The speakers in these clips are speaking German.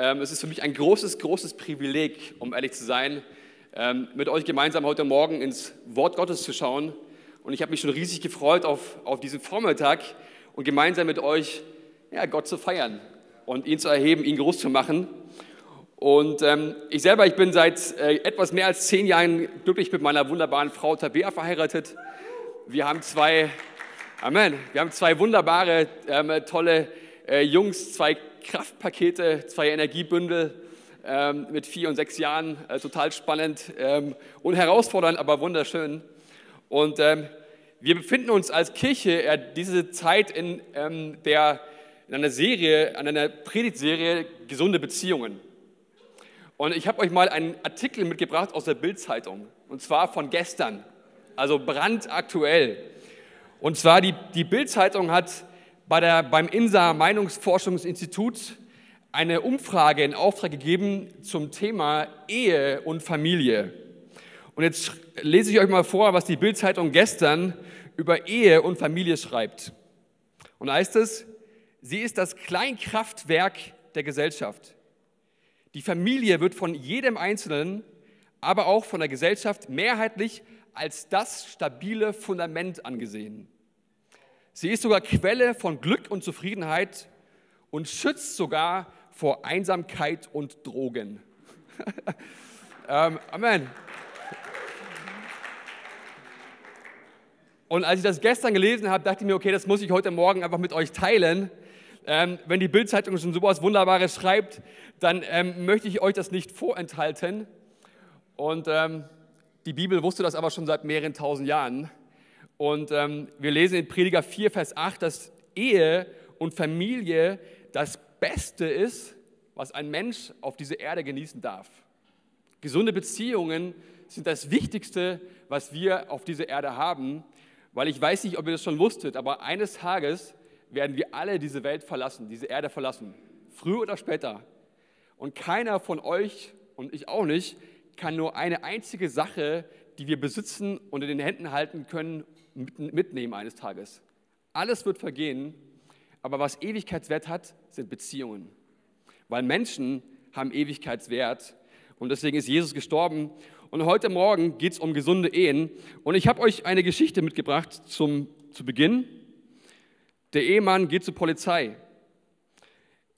Ähm, es ist für mich ein großes, großes Privileg, um ehrlich zu sein, ähm, mit euch gemeinsam heute Morgen ins Wort Gottes zu schauen. Und ich habe mich schon riesig gefreut auf, auf diesen Vormittag und gemeinsam mit euch ja, Gott zu feiern und ihn zu erheben, ihn groß zu machen. Und ähm, ich selber, ich bin seit äh, etwas mehr als zehn Jahren glücklich mit meiner wunderbaren Frau Tabea verheiratet. Wir haben zwei, Amen, wir haben zwei wunderbare, ähm, tolle äh, Jungs, zwei Kraftpakete, zwei Energiebündel ähm, mit vier und sechs Jahren. Äh, total spannend ähm, und herausfordernd, aber wunderschön. Und ähm, wir befinden uns als Kirche äh, diese Zeit in, ähm, der, in einer Serie, an einer Predigtserie Gesunde Beziehungen. Und ich habe euch mal einen Artikel mitgebracht aus der Bild-Zeitung, und zwar von gestern, also brandaktuell. Und zwar die, die Bild-Zeitung hat bei der, beim INSA Meinungsforschungsinstitut eine Umfrage in Auftrag gegeben zum Thema Ehe und Familie. Und jetzt lese ich euch mal vor, was die Bild-Zeitung gestern über Ehe und Familie schreibt. Und da heißt es, sie ist das Kleinkraftwerk der Gesellschaft. Die Familie wird von jedem Einzelnen, aber auch von der Gesellschaft mehrheitlich als das stabile Fundament angesehen. Sie ist sogar Quelle von Glück und Zufriedenheit und schützt sogar vor Einsamkeit und Drogen. ähm, Amen. Und als ich das gestern gelesen habe, dachte ich mir, okay, das muss ich heute Morgen einfach mit euch teilen, ähm, wenn die Bildzeitung schon sowas Wunderbares schreibt, dann ähm, möchte ich euch das nicht vorenthalten. Und ähm, die Bibel wusste das aber schon seit mehreren tausend Jahren. Und ähm, wir lesen in Prediger 4, Vers 8, dass Ehe und Familie das Beste ist, was ein Mensch auf dieser Erde genießen darf. Gesunde Beziehungen sind das Wichtigste, was wir auf dieser Erde haben, weil ich weiß nicht, ob ihr das schon wusstet, aber eines Tages werden wir alle diese Welt verlassen, diese Erde verlassen. Früher oder später. Und keiner von euch und ich auch nicht kann nur eine einzige Sache, die wir besitzen und in den Händen halten können, mitnehmen eines Tages. Alles wird vergehen, aber was Ewigkeitswert hat, sind Beziehungen. Weil Menschen haben Ewigkeitswert und deswegen ist Jesus gestorben. Und heute Morgen geht es um gesunde Ehen. Und ich habe euch eine Geschichte mitgebracht zum, zu Beginn. Der Ehemann geht zur Polizei.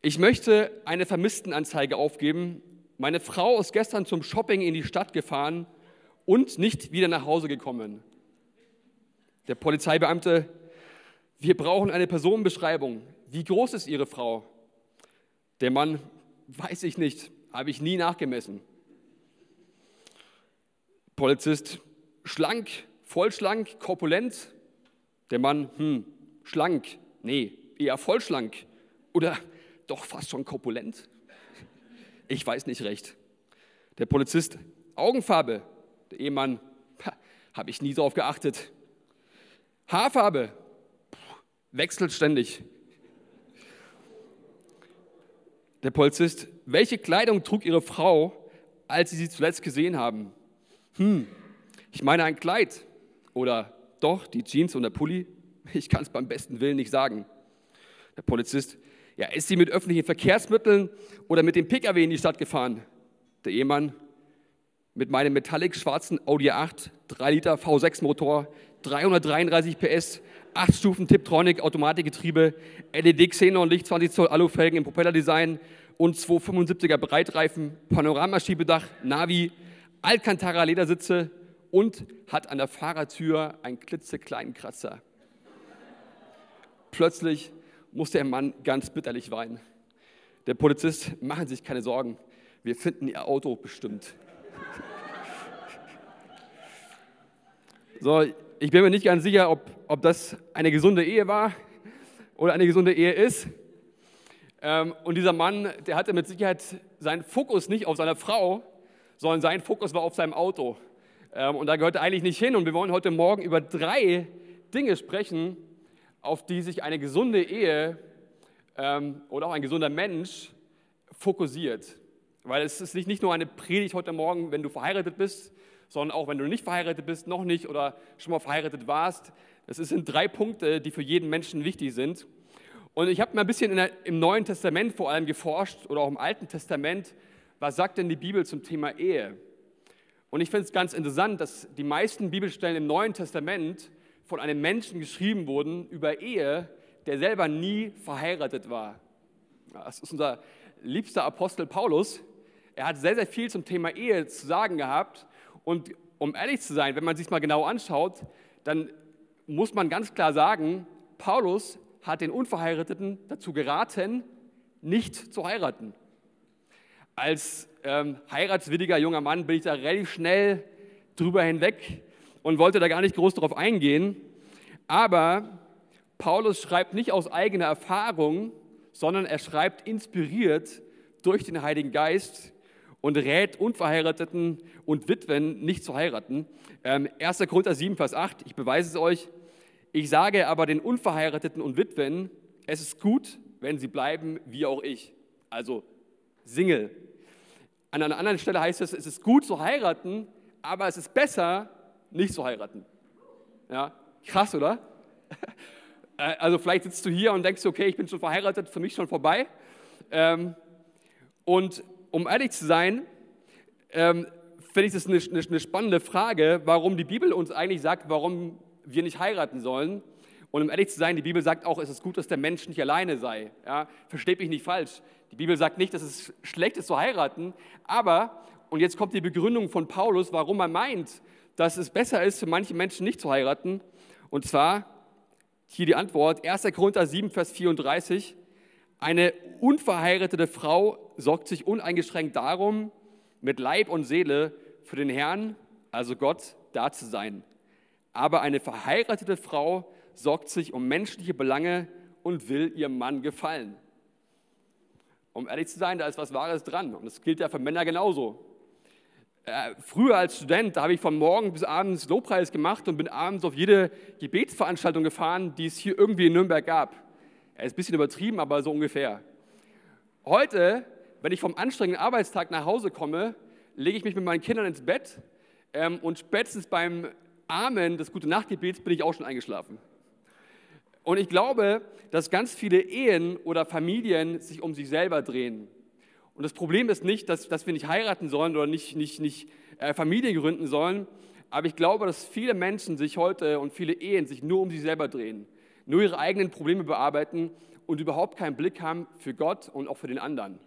Ich möchte eine Vermisstenanzeige aufgeben. Meine Frau ist gestern zum Shopping in die Stadt gefahren und nicht wieder nach Hause gekommen. Der Polizeibeamte, wir brauchen eine Personenbeschreibung. Wie groß ist Ihre Frau? Der Mann, weiß ich nicht, habe ich nie nachgemessen. Polizist, schlank, vollschlank, korpulent. Der Mann, hm, schlank, nee, eher vollschlank oder doch fast schon korpulent? Ich weiß nicht recht. Der Polizist, Augenfarbe, der Ehemann, habe ich nie darauf geachtet. Haarfarbe, wechselt ständig. Der Polizist, welche Kleidung trug Ihre Frau, als Sie sie zuletzt gesehen haben? Hm, ich meine ein Kleid oder doch die Jeans und der Pulli. Ich kann es beim besten Willen nicht sagen. Der Polizist, ja, ist sie mit öffentlichen Verkehrsmitteln oder mit dem Pkw in die Stadt gefahren? Der Ehemann, mit meinem metallic schwarzen Audi 8, 3 Liter V6 Motor, 333 PS, 8 Stufen Tiptronic, Automatikgetriebe, LED Xenon Licht 20 Zoll Alufelgen im Propellerdesign und 275er Breitreifen, Panoramaschiebedach, Navi, Alcantara Ledersitze und hat an der Fahrertür einen klitzekleinen Kratzer. Plötzlich muss der Mann ganz bitterlich weinen. Der Polizist, machen Sie sich keine Sorgen, wir finden Ihr Auto bestimmt. So, ich bin mir nicht ganz sicher, ob, ob das eine gesunde Ehe war oder eine gesunde Ehe ist. Ähm, und dieser Mann, der hatte mit Sicherheit seinen Fokus nicht auf seiner Frau, sondern sein Fokus war auf seinem Auto. Ähm, und da gehört er eigentlich nicht hin. Und wir wollen heute Morgen über drei Dinge sprechen, auf die sich eine gesunde Ehe ähm, oder auch ein gesunder Mensch fokussiert. Weil es ist nicht nur eine Predigt heute Morgen, wenn du verheiratet bist, sondern auch wenn du nicht verheiratet bist, noch nicht oder schon mal verheiratet warst. Es sind drei Punkte, die für jeden Menschen wichtig sind. Und ich habe mal ein bisschen der, im Neuen Testament vor allem geforscht oder auch im Alten Testament, was sagt denn die Bibel zum Thema Ehe? Und ich finde es ganz interessant, dass die meisten Bibelstellen im Neuen Testament von einem Menschen geschrieben wurden über Ehe, der selber nie verheiratet war. Das ist unser liebster Apostel Paulus. Er hat sehr, sehr viel zum Thema Ehe zu sagen gehabt. Und um ehrlich zu sein, wenn man sich mal genau anschaut, dann muss man ganz klar sagen, Paulus hat den Unverheirateten dazu geraten, nicht zu heiraten. Als ähm, heiratswilliger junger Mann bin ich da relativ schnell drüber hinweg und wollte da gar nicht groß darauf eingehen. Aber Paulus schreibt nicht aus eigener Erfahrung, sondern er schreibt inspiriert durch den Heiligen Geist und rät Unverheirateten und Witwen nicht zu heiraten. Ähm, 1. Korinther 7, Vers 8, ich beweise es euch. Ich sage aber den Unverheirateten und Witwen, es ist gut, wenn sie bleiben, wie auch ich. Also Single. An einer anderen Stelle heißt es, es ist gut zu heiraten, aber es ist besser, nicht zu heiraten. Ja, krass, oder? Äh, also vielleicht sitzt du hier und denkst, okay, ich bin schon verheiratet, für mich schon vorbei. Ähm, und um ehrlich zu sein, ähm, finde ich das eine, eine, eine spannende Frage, warum die Bibel uns eigentlich sagt, warum wir nicht heiraten sollen. Und um ehrlich zu sein, die Bibel sagt auch, es ist gut, dass der Mensch nicht alleine sei. Ja, versteht mich nicht falsch. Die Bibel sagt nicht, dass es schlecht ist zu heiraten, aber, und jetzt kommt die Begründung von Paulus, warum er meint, dass es besser ist, für manche Menschen nicht zu heiraten. Und zwar hier die Antwort, 1. Korinther 7, Vers 34. Eine unverheiratete Frau sorgt sich uneingeschränkt darum, mit Leib und Seele für den Herrn, also Gott, da zu sein. Aber eine verheiratete Frau sorgt sich um menschliche Belange und will ihrem Mann gefallen. Um ehrlich zu sein, da ist was Wahres dran. Und das gilt ja für Männer genauso. Äh, früher als Student, da habe ich von morgen bis abends Lobpreis gemacht und bin abends auf jede Gebetsveranstaltung gefahren, die es hier irgendwie in Nürnberg gab. Er ist ein bisschen übertrieben, aber so ungefähr. Heute, wenn ich vom anstrengenden Arbeitstag nach Hause komme, lege ich mich mit meinen Kindern ins Bett ähm, und spätestens beim Amen des Gute Nachtgebets bin ich auch schon eingeschlafen. Und ich glaube, dass ganz viele Ehen oder Familien sich um sich selber drehen. Und das Problem ist nicht, dass, dass wir nicht heiraten sollen oder nicht, nicht, nicht äh, Familie gründen sollen, aber ich glaube, dass viele Menschen sich heute und viele Ehen sich nur um sich selber drehen, nur ihre eigenen Probleme bearbeiten und überhaupt keinen Blick haben für Gott und auch für den anderen.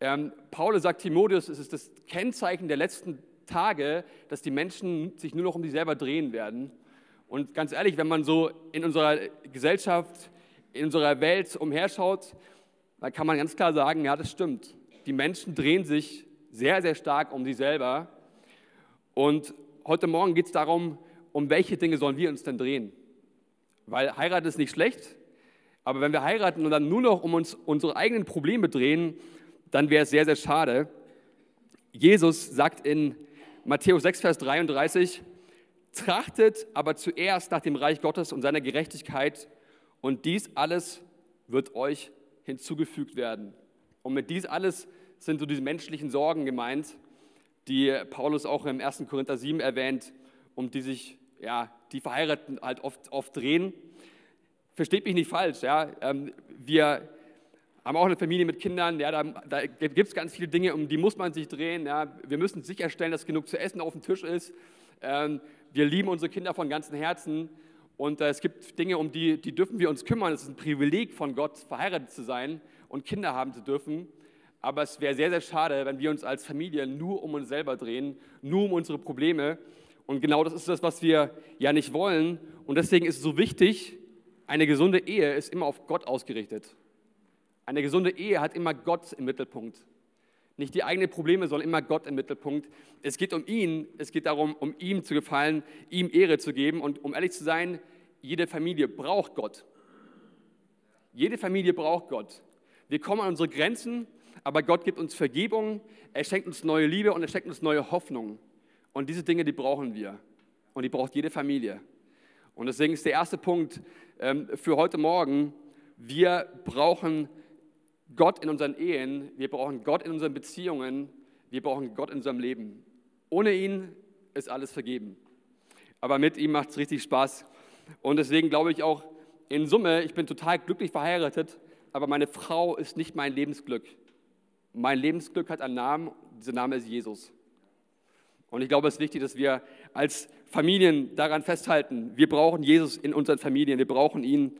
Ähm, Paulus sagt Timotheus, es ist das Kennzeichen der letzten Tage, dass die Menschen sich nur noch um sich selber drehen werden und ganz ehrlich, wenn man so in unserer Gesellschaft, in unserer Welt umherschaut, dann kann man ganz klar sagen, ja, das stimmt. Die Menschen drehen sich sehr, sehr stark um sich selber. Und heute Morgen geht es darum, um welche Dinge sollen wir uns denn drehen? Weil Heirat ist nicht schlecht, aber wenn wir heiraten und dann nur noch um uns unsere eigenen Probleme drehen, dann wäre es sehr, sehr schade. Jesus sagt in Matthäus 6, Vers 33, Trachtet aber zuerst nach dem Reich Gottes und seiner Gerechtigkeit und dies alles wird euch hinzugefügt werden. Und mit dies alles sind so diese menschlichen Sorgen gemeint, die Paulus auch im 1. Korinther 7 erwähnt, um die sich ja, die Verheirateten halt oft, oft drehen. Versteht mich nicht falsch, ja. Ähm, wir haben auch eine Familie mit Kindern, ja, da, da gibt es ganz viele Dinge, um die muss man sich drehen. Ja. Wir müssen sicherstellen, dass genug zu essen auf dem Tisch ist. Ähm, wir lieben unsere Kinder von ganzem Herzen und äh, es gibt Dinge, um die, die dürfen wir uns kümmern. Es ist ein Privileg von Gott, verheiratet zu sein und Kinder haben zu dürfen. Aber es wäre sehr, sehr schade, wenn wir uns als Familie nur um uns selber drehen, nur um unsere Probleme. Und genau das ist das, was wir ja nicht wollen. Und deswegen ist es so wichtig, eine gesunde Ehe ist immer auf Gott ausgerichtet. Eine gesunde Ehe hat immer Gott im Mittelpunkt. Nicht die eigenen Probleme, sondern immer Gott im Mittelpunkt. Es geht um ihn, es geht darum, um ihm zu gefallen, ihm Ehre zu geben. Und um ehrlich zu sein, jede Familie braucht Gott. Jede Familie braucht Gott. Wir kommen an unsere Grenzen, aber Gott gibt uns Vergebung, er schenkt uns neue Liebe und er schenkt uns neue Hoffnung. Und diese Dinge, die brauchen wir. Und die braucht jede Familie. Und deswegen ist der erste Punkt ähm, für heute Morgen, wir brauchen Gott in unseren Ehen, wir brauchen Gott in unseren Beziehungen, wir brauchen Gott in unserem Leben. Ohne ihn ist alles vergeben. Aber mit ihm macht es richtig Spaß. Und deswegen glaube ich auch, in Summe, ich bin total glücklich verheiratet, aber meine Frau ist nicht mein Lebensglück. Mein Lebensglück hat einen Namen, dieser Name ist Jesus. Und ich glaube, es ist wichtig, dass wir als Familien daran festhalten, wir brauchen Jesus in unseren Familien, wir brauchen ihn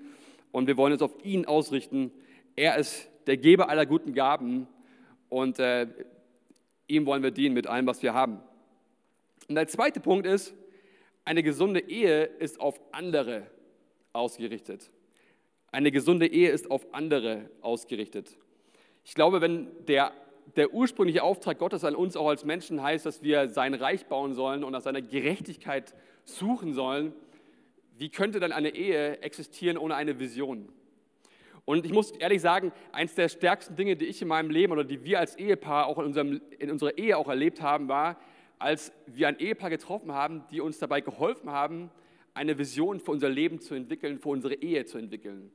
und wir wollen uns auf ihn ausrichten. Er ist der Geber aller guten Gaben und äh, ihm wollen wir dienen mit allem, was wir haben. Und der zweite Punkt ist, eine gesunde Ehe ist auf andere ausgerichtet. Eine gesunde Ehe ist auf andere ausgerichtet. Ich glaube, wenn der, der ursprüngliche Auftrag Gottes an uns auch als Menschen heißt, dass wir sein Reich bauen sollen und nach seiner Gerechtigkeit suchen sollen, wie könnte dann eine Ehe existieren ohne eine Vision? Und ich muss ehrlich sagen, eines der stärksten Dinge, die ich in meinem Leben oder die wir als Ehepaar auch in, unserem, in unserer Ehe auch erlebt haben, war, als wir ein Ehepaar getroffen haben, die uns dabei geholfen haben, eine Vision für unser Leben zu entwickeln, für unsere Ehe zu entwickeln.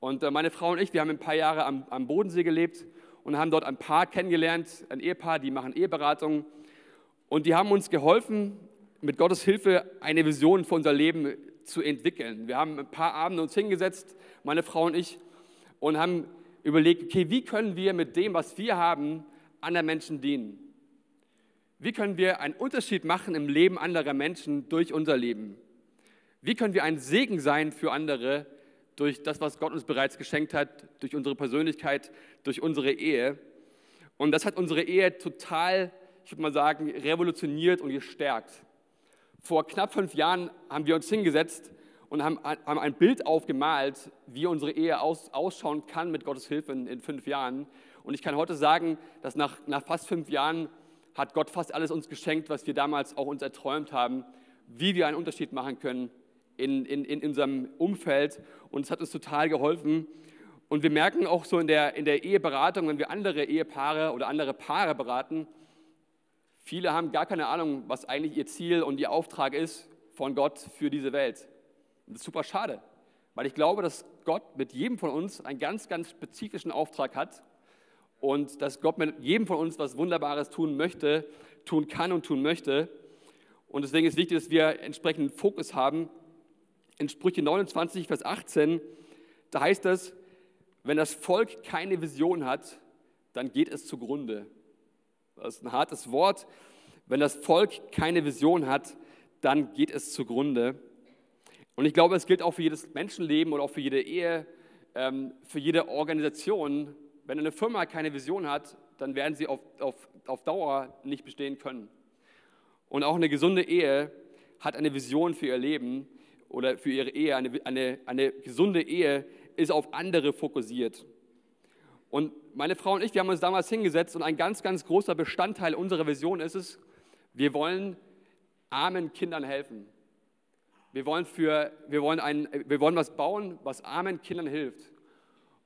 Und äh, meine Frau und ich, wir haben ein paar Jahre am, am Bodensee gelebt und haben dort ein Paar kennengelernt, ein Ehepaar, die machen Eheberatungen. Und die haben uns geholfen, mit Gottes Hilfe eine Vision für unser Leben zu entwickeln. Wir haben ein paar Abende uns hingesetzt, meine Frau und ich, und haben überlegt, okay, wie können wir mit dem, was wir haben, anderen Menschen dienen? Wie können wir einen Unterschied machen im Leben anderer Menschen durch unser Leben? Wie können wir ein Segen sein für andere durch das, was Gott uns bereits geschenkt hat, durch unsere Persönlichkeit, durch unsere Ehe? Und das hat unsere Ehe total, ich würde mal sagen, revolutioniert und gestärkt. Vor knapp fünf Jahren haben wir uns hingesetzt und haben, ein Bild aufgemalt, wie unsere Ehe aus, ausschauen kann mit Gottes Hilfe in, in, fünf Jahren. Und ich kann heute sagen, dass nach, nach fast fünf Jahren hat Gott fast alles uns geschenkt, was wir damals auch uns erträumt haben, wie wir einen Unterschied machen können in, in, in unserem Umfeld. Und es hat uns total geholfen. Und wir merken auch so in der, in der Eheberatung, wenn wir andere Ehepaare oder andere Paare beraten, Viele haben gar keine Ahnung, was eigentlich ihr Ziel und ihr Auftrag ist von Gott für diese Welt. das ist super schade, weil ich glaube, dass Gott mit jedem von uns einen ganz, ganz spezifischen Auftrag hat und dass Gott mit jedem von uns was Wunderbares tun möchte, tun kann und tun möchte. Und deswegen ist wichtig, dass wir entsprechenden Fokus haben. In Sprüche 29, Vers 18, da heißt es, wenn das Volk keine Vision hat, dann geht es zugrunde. Das ist ein hartes Wort. Wenn das Volk keine Vision hat, dann geht es zugrunde. Und ich glaube, es gilt auch für jedes Menschenleben oder auch für jede Ehe, ähm, für jede Organisation. Wenn eine Firma keine Vision hat, dann werden sie auf, auf, auf Dauer nicht bestehen können. Und auch eine gesunde Ehe hat eine Vision für ihr Leben oder für ihre Ehe. Eine, eine, eine gesunde Ehe ist auf andere fokussiert. Und meine Frau und ich, wir haben uns damals hingesetzt und ein ganz, ganz großer Bestandteil unserer Vision ist es, wir wollen armen Kindern helfen. Wir wollen, für, wir wollen, ein, wir wollen was bauen, was armen Kindern hilft.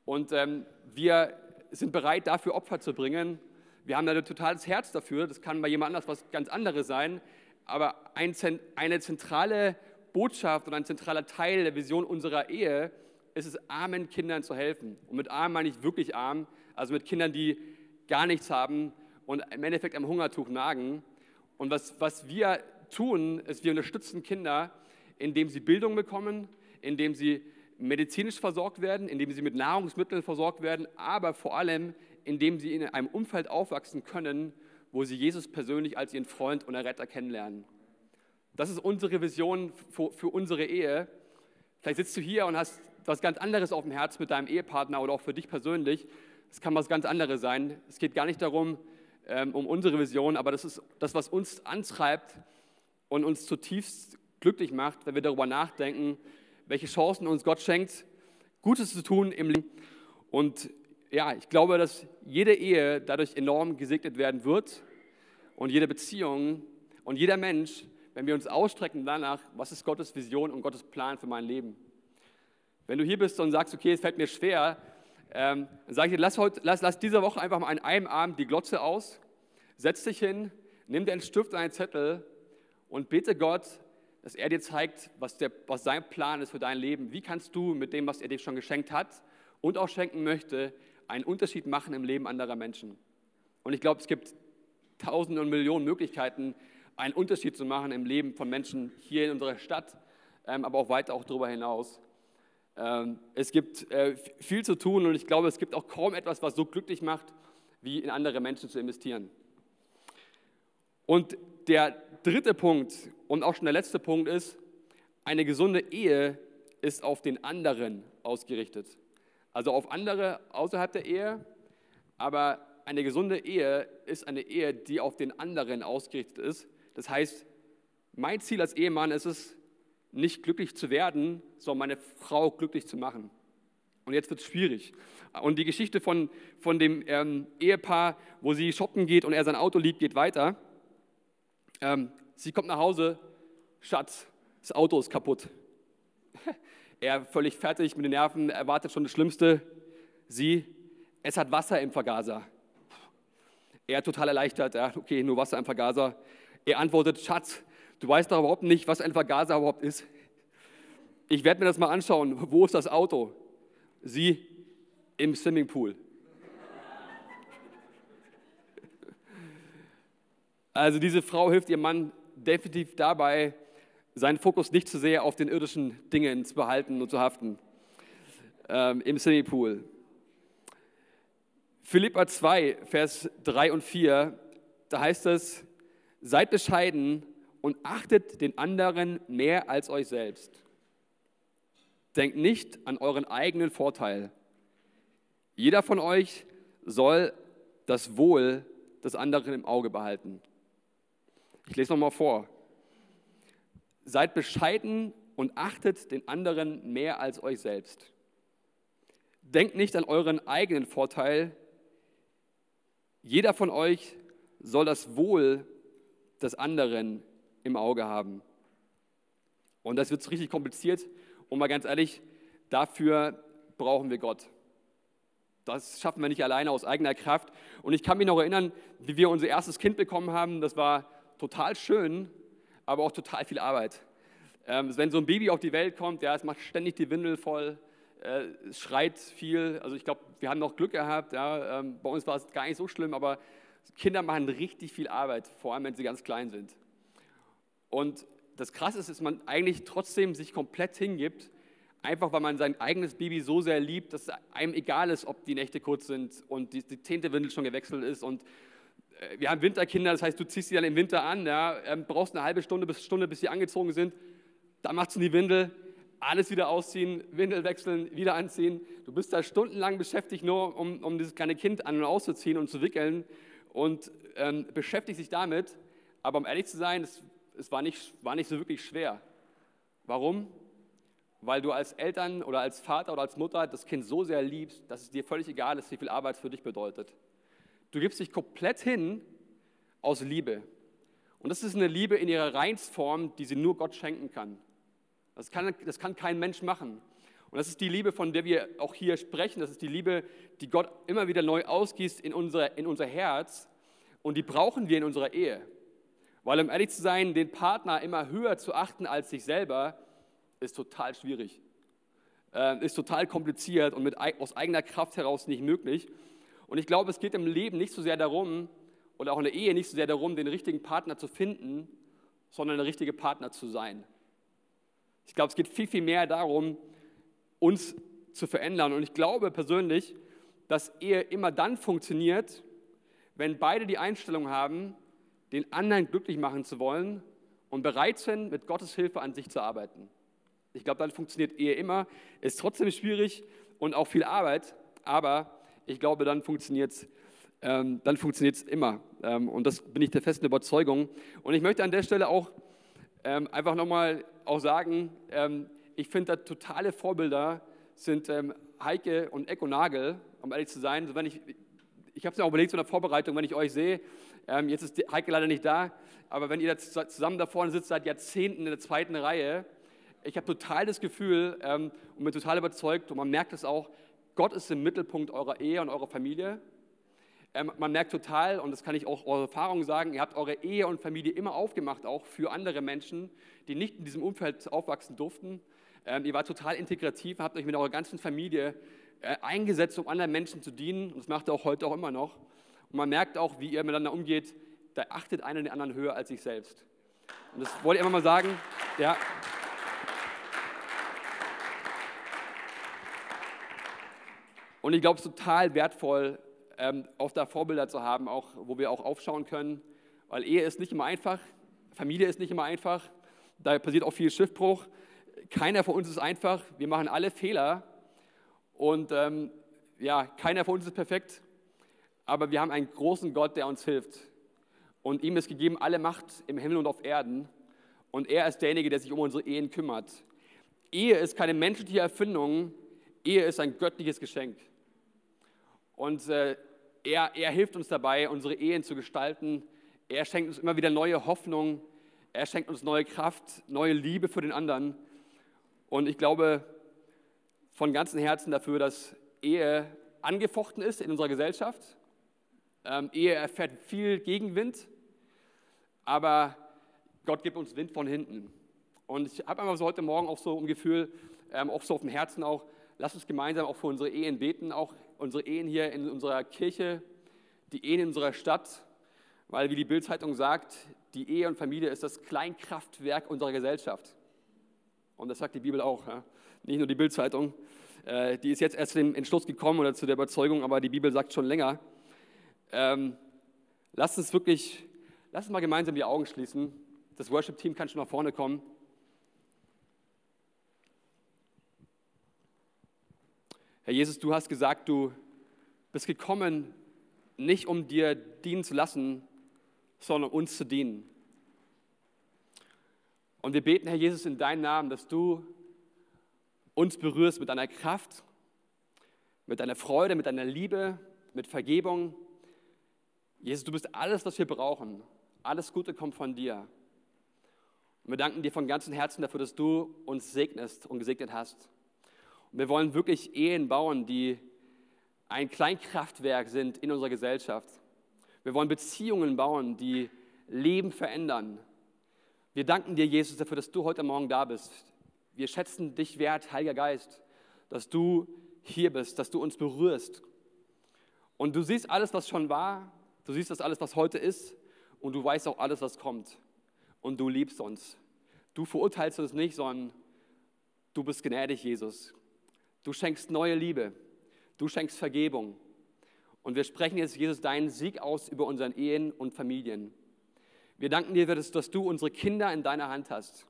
Und ähm, wir sind bereit, dafür Opfer zu bringen. Wir haben da ein totales Herz dafür. Das kann bei jemand anders was ganz anderes sein. Aber ein, eine zentrale Botschaft und ein zentraler Teil der Vision unserer Ehe ist es, armen Kindern zu helfen. Und mit arm meine ich wirklich arm, also mit Kindern, die gar nichts haben und im Endeffekt am Hungertuch nagen. Und was, was wir tun, ist, wir unterstützen Kinder, indem sie Bildung bekommen, indem sie medizinisch versorgt werden, indem sie mit Nahrungsmitteln versorgt werden, aber vor allem, indem sie in einem Umfeld aufwachsen können, wo sie Jesus persönlich als ihren Freund und Erretter kennenlernen. Das ist unsere Vision für, für unsere Ehe. Vielleicht sitzt du hier und hast was ganz anderes auf dem Herz mit deinem Ehepartner oder auch für dich persönlich. Es kann was ganz anderes sein. Es geht gar nicht darum, ähm, um unsere Vision, aber das ist das, was uns antreibt und uns zutiefst glücklich macht, wenn wir darüber nachdenken, welche Chancen uns Gott schenkt, Gutes zu tun im Leben. Und ja, ich glaube, dass jede Ehe dadurch enorm gesegnet werden wird und jede Beziehung und jeder Mensch, wenn wir uns ausstrecken danach, was ist Gottes Vision und Gottes Plan für mein Leben. Wenn du hier bist und sagst, okay, es fällt mir schwer, ähm, dann sage ich dir, lass, heute, lass, lass diese Woche einfach mal an einem Abend die Glotze aus, setz dich hin, nimm dir einen Stift und einen Zettel und bitte Gott, dass er dir zeigt, was, der, was sein Plan ist für dein Leben. Wie kannst du mit dem, was er dir schon geschenkt hat und auch schenken möchte, einen Unterschied machen im Leben anderer Menschen? Und ich glaube, es gibt tausende und Millionen Möglichkeiten, einen Unterschied zu machen im Leben von Menschen hier in unserer Stadt, ähm, aber auch weiter auch darüber hinaus. Ähm, es gibt äh, viel zu tun und ich glaube, es gibt auch kaum etwas, was so glücklich macht, wie in andere Menschen zu investieren. Und der dritte Punkt und auch schon der letzte Punkt ist, eine gesunde Ehe ist auf den anderen ausgerichtet. Also auf andere außerhalb der Ehe, aber eine gesunde Ehe ist eine Ehe, die auf den anderen ausgerichtet ist. Das heißt, mein Ziel als Ehemann ist es, nicht glücklich zu werden, sondern meine Frau glücklich zu machen. Und jetzt wird es schwierig. Und die Geschichte von, von dem ähm, Ehepaar, wo sie shoppen geht und er sein Auto liebt, geht weiter. Ähm, sie kommt nach Hause, Schatz, das Auto ist kaputt. er völlig fertig mit den Nerven, erwartet schon das Schlimmste. Sie, es hat Wasser im Vergaser. Er total erleichtert, ja, okay, nur Wasser im Vergaser. Er antwortet, Schatz, Du weißt doch überhaupt nicht, was ein Vergaser überhaupt ist. Ich werde mir das mal anschauen. Wo ist das Auto? Sie im Swimmingpool. Also diese Frau hilft ihrem Mann definitiv dabei, seinen Fokus nicht zu sehr auf den irdischen Dingen zu behalten und zu haften. Ähm, Im Swimmingpool. Philippa 2, Vers 3 und 4, da heißt es, seid bescheiden und achtet den anderen mehr als euch selbst. Denkt nicht an euren eigenen Vorteil. Jeder von euch soll das Wohl des anderen im Auge behalten. Ich lese nochmal vor. Seid bescheiden und achtet den anderen mehr als euch selbst. Denkt nicht an euren eigenen Vorteil. Jeder von euch soll das Wohl des anderen im Auge haben. Und das wird richtig kompliziert. Und mal ganz ehrlich, dafür brauchen wir Gott. Das schaffen wir nicht alleine aus eigener Kraft. Und ich kann mich noch erinnern, wie wir unser erstes Kind bekommen haben. Das war total schön, aber auch total viel Arbeit. Ähm, wenn so ein Baby auf die Welt kommt, ja, es macht ständig die Windel voll, äh, es schreit viel. Also ich glaube, wir haben noch Glück gehabt. Ja. Ähm, bei uns war es gar nicht so schlimm, aber Kinder machen richtig viel Arbeit, vor allem wenn sie ganz klein sind. Und das Krasse ist, dass man eigentlich trotzdem sich komplett hingibt, einfach weil man sein eigenes Baby so sehr liebt, dass es einem egal ist, ob die Nächte kurz sind und die, die zehnte Windel schon gewechselt ist. Und äh, wir haben Winterkinder, das heißt, du ziehst sie dann im Winter an, ja, ähm, brauchst eine halbe Stunde bis Stunde, bis sie angezogen sind. Dann machst du die Windel, alles wieder ausziehen, Windel wechseln, wieder anziehen. Du bist da stundenlang beschäftigt, nur um, um dieses kleine Kind an- und auszuziehen und zu wickeln und ähm, beschäftigst dich damit. Aber um ehrlich zu sein, das es war nicht, war nicht so wirklich schwer. Warum? Weil du als Eltern oder als Vater oder als Mutter das Kind so sehr liebst, dass es dir völlig egal ist, wie viel Arbeit es für dich bedeutet. Du gibst dich komplett hin aus Liebe. Und das ist eine Liebe in ihrer Reinsform, die sie nur Gott schenken kann. Das kann, das kann kein Mensch machen. Und das ist die Liebe, von der wir auch hier sprechen. Das ist die Liebe, die Gott immer wieder neu ausgießt in unser, in unser Herz. Und die brauchen wir in unserer Ehe. Weil um ehrlich zu sein, den Partner immer höher zu achten als sich selber, ist total schwierig. Äh, ist total kompliziert und mit, aus eigener Kraft heraus nicht möglich. Und ich glaube, es geht im Leben nicht so sehr darum, oder auch in der Ehe nicht so sehr darum, den richtigen Partner zu finden, sondern der richtige Partner zu sein. Ich glaube, es geht viel, viel mehr darum, uns zu verändern. Und ich glaube persönlich, dass Ehe immer dann funktioniert, wenn beide die Einstellung haben, den anderen glücklich machen zu wollen und bereit sind, mit Gottes Hilfe an sich zu arbeiten. Ich glaube, dann funktioniert Ehe immer. Ist trotzdem schwierig und auch viel Arbeit, aber ich glaube, dann funktioniert es ähm, immer. Ähm, und das bin ich der festen Überzeugung. Und ich möchte an der Stelle auch ähm, einfach nochmal auch sagen, ähm, ich finde, da totale Vorbilder sind ähm, Heike und Ecko Nagel, um ehrlich zu sein. Wenn ich, ich habe es mir auch überlegt so in der Vorbereitung, wenn ich euch sehe, ähm, jetzt ist Heike leider nicht da, aber wenn ihr da zusammen da vorne sitzt, seit Jahrzehnten in der zweiten Reihe, ich habe total das Gefühl ähm, und bin total überzeugt und man merkt es auch, Gott ist im Mittelpunkt eurer Ehe und eurer Familie. Ähm, man merkt total, und das kann ich auch eure Erfahrung sagen, ihr habt eure Ehe und Familie immer aufgemacht, auch für andere Menschen, die nicht in diesem Umfeld aufwachsen durften. Ähm, ihr wart total integrativ, habt euch mit eurer ganzen Familie äh, eingesetzt, um anderen Menschen zu dienen. Und das macht ihr auch heute auch immer noch. Und man merkt auch, wie ihr miteinander umgeht, da achtet einer den anderen höher als sich selbst. Und das wollte ich einfach mal sagen. Ja. Und ich glaube, es ist total wertvoll, ähm, auch da Vorbilder zu haben, auch, wo wir auch aufschauen können, weil Ehe ist nicht immer einfach, Familie ist nicht immer einfach, da passiert auch viel Schiffbruch. Keiner von uns ist einfach, wir machen alle Fehler und ähm, ja, keiner von uns ist perfekt, aber wir haben einen großen Gott, der uns hilft. Und ihm ist gegeben alle Macht im Himmel und auf Erden. Und er ist derjenige, der sich um unsere Ehen kümmert. Ehe ist keine menschliche Erfindung, Ehe ist ein göttliches Geschenk. Und äh, er, er hilft uns dabei, unsere Ehen zu gestalten. Er schenkt uns immer wieder neue Hoffnung. Er schenkt uns neue Kraft, neue Liebe für den anderen. Und ich glaube von ganzem Herzen dafür, dass Ehe angefochten ist in unserer Gesellschaft. Ähm, Ehe erfährt viel Gegenwind, aber Gott gibt uns Wind von hinten. Und ich habe einfach so heute Morgen auch so ein Gefühl, ähm, auch so auf dem Herzen auch, lasst uns gemeinsam auch für unsere Ehen beten, auch unsere Ehen hier in unserer Kirche, die Ehen in unserer Stadt, weil wie die Bildzeitung sagt, die Ehe und Familie ist das Kleinkraftwerk unserer Gesellschaft. Und das sagt die Bibel auch, ja? nicht nur die Bildzeitung. Äh, die ist jetzt erst zu dem Entschluss gekommen oder zu der Überzeugung, aber die Bibel sagt schon länger. Ähm, lasst uns wirklich, lasst uns mal gemeinsam die Augen schließen. Das Worship-Team kann schon nach vorne kommen. Herr Jesus, du hast gesagt, du bist gekommen, nicht um dir dienen zu lassen, sondern uns zu dienen. Und wir beten, Herr Jesus, in deinem Namen, dass du uns berührst mit deiner Kraft, mit deiner Freude, mit deiner Liebe, mit Vergebung. Jesus, du bist alles, was wir brauchen. Alles Gute kommt von dir. Und wir danken dir von ganzem Herzen dafür, dass du uns segnest und gesegnet hast. Und wir wollen wirklich Ehen bauen, die ein Kleinkraftwerk sind in unserer Gesellschaft. Wir wollen Beziehungen bauen, die Leben verändern. Wir danken dir, Jesus, dafür, dass du heute Morgen da bist. Wir schätzen dich wert, Heiliger Geist, dass du hier bist, dass du uns berührst. Und du siehst alles, was schon war, du siehst das alles, was heute ist und du weißt auch alles, was kommt. Und du liebst uns. Du verurteilst uns nicht, sondern du bist gnädig, Jesus. Du schenkst neue Liebe. Du schenkst Vergebung. Und wir sprechen jetzt, Jesus, deinen Sieg aus über unseren Ehen und Familien. Wir danken dir, dass, du unsere Kinder in deiner Hand hast.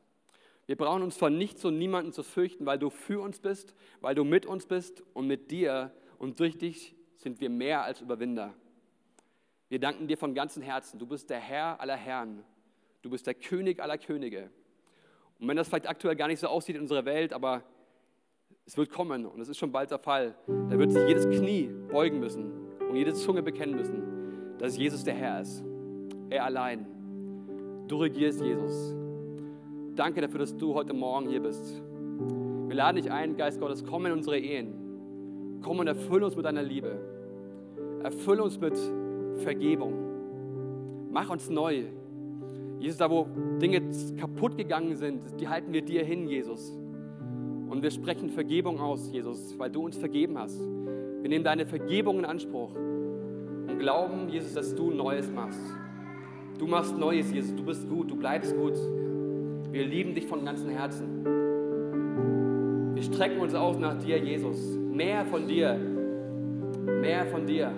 Wir brauchen uns vor nichts und niemanden zu fürchten, weil du für uns bist, weil du mit uns bist und mit dir und durch dich sind wir mehr als Überwinder. Wir danken dir von ganzem Herzen. Du bist der Herr aller Herren. Du bist der König aller Könige. Und wenn das vielleicht aktuell gar nicht so aussieht in unserer Welt, aber es wird kommen und es ist schon bald der Fall. Da wird sich jedes Knie beugen müssen und jede Zunge bekennen müssen, dass Jesus der Herr ist. Er allein. Du regierst, Jesus. Danke dafür, dass du heute Morgen hier bist. Wir laden dich ein, Geist Gottes, komm in unsere Ehen. Komm und erfülle uns mit deiner Liebe. Erfülle uns mit Vergebung. Mach uns neu. Jesus, da wo Dinge kaputt gegangen sind, die halten wir dir hin, Jesus. Und wir sprechen Vergebung aus, Jesus, weil du uns vergeben hast. Wir nehmen deine Vergebung in Anspruch und glauben, Jesus, dass du Neues machst. Du machst Neues, Jesus. Du bist gut, du bleibst gut. Wir lieben dich von ganzem Herzen. Wir strecken uns aus nach dir, Jesus. Mehr von dir. Mehr von dir.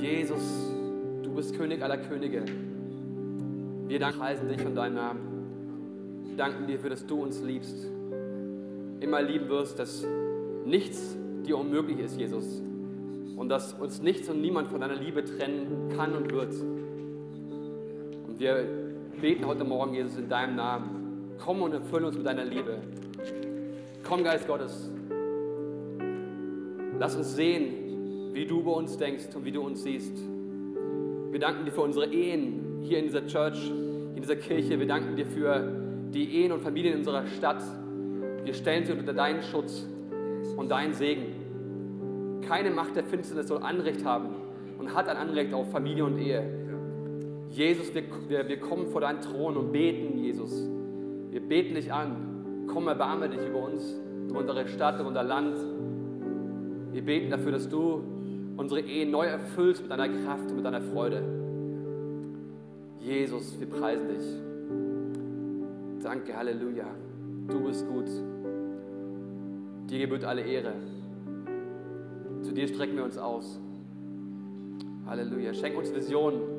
Jesus, du bist König aller Könige. Wir danken dich von deinem Namen. Wir danken dir dafür, dass du uns liebst immer lieben wirst, dass nichts dir unmöglich ist, Jesus. Und dass uns nichts und niemand von deiner Liebe trennen kann und wird. Und wir beten heute Morgen, Jesus, in deinem Namen. Komm und erfülle uns mit deiner Liebe. Komm, Geist Gottes. Lass uns sehen, wie du über uns denkst und wie du uns siehst. Wir danken dir für unsere Ehen hier in dieser Church, in dieser Kirche. Wir danken dir für die Ehen und Familien in unserer Stadt. Wir stellen sie unter deinen Schutz und deinen Segen. Keine Macht der Finsternis soll Anrecht haben und hat ein Anrecht auf Familie und Ehe. Jesus, wir, wir, wir kommen vor deinen Thron und beten, Jesus. Wir beten dich an. Komm, erbarme dich über uns, über unsere Stadt, über unser Land. Wir beten dafür, dass du unsere Ehen neu erfüllst mit deiner Kraft und mit deiner Freude. Jesus, wir preisen dich. Danke, Halleluja. Du bist gut. Dir gebührt alle Ehre. Zu dir strecken wir uns aus. Halleluja. Schenk uns Visionen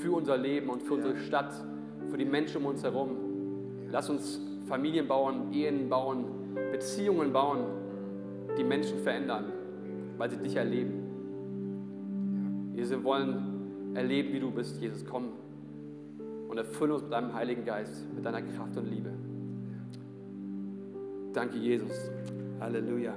für unser Leben und für unsere Stadt, für die Menschen um uns herum. Lass uns Familien bauen, Ehen bauen, Beziehungen bauen, die Menschen verändern, weil sie dich erleben. Jesus, wir wollen erleben, wie du bist, Jesus. Komm und erfülle uns mit deinem Heiligen Geist, mit deiner Kraft und Liebe. Danke, Jesus. Halleluja.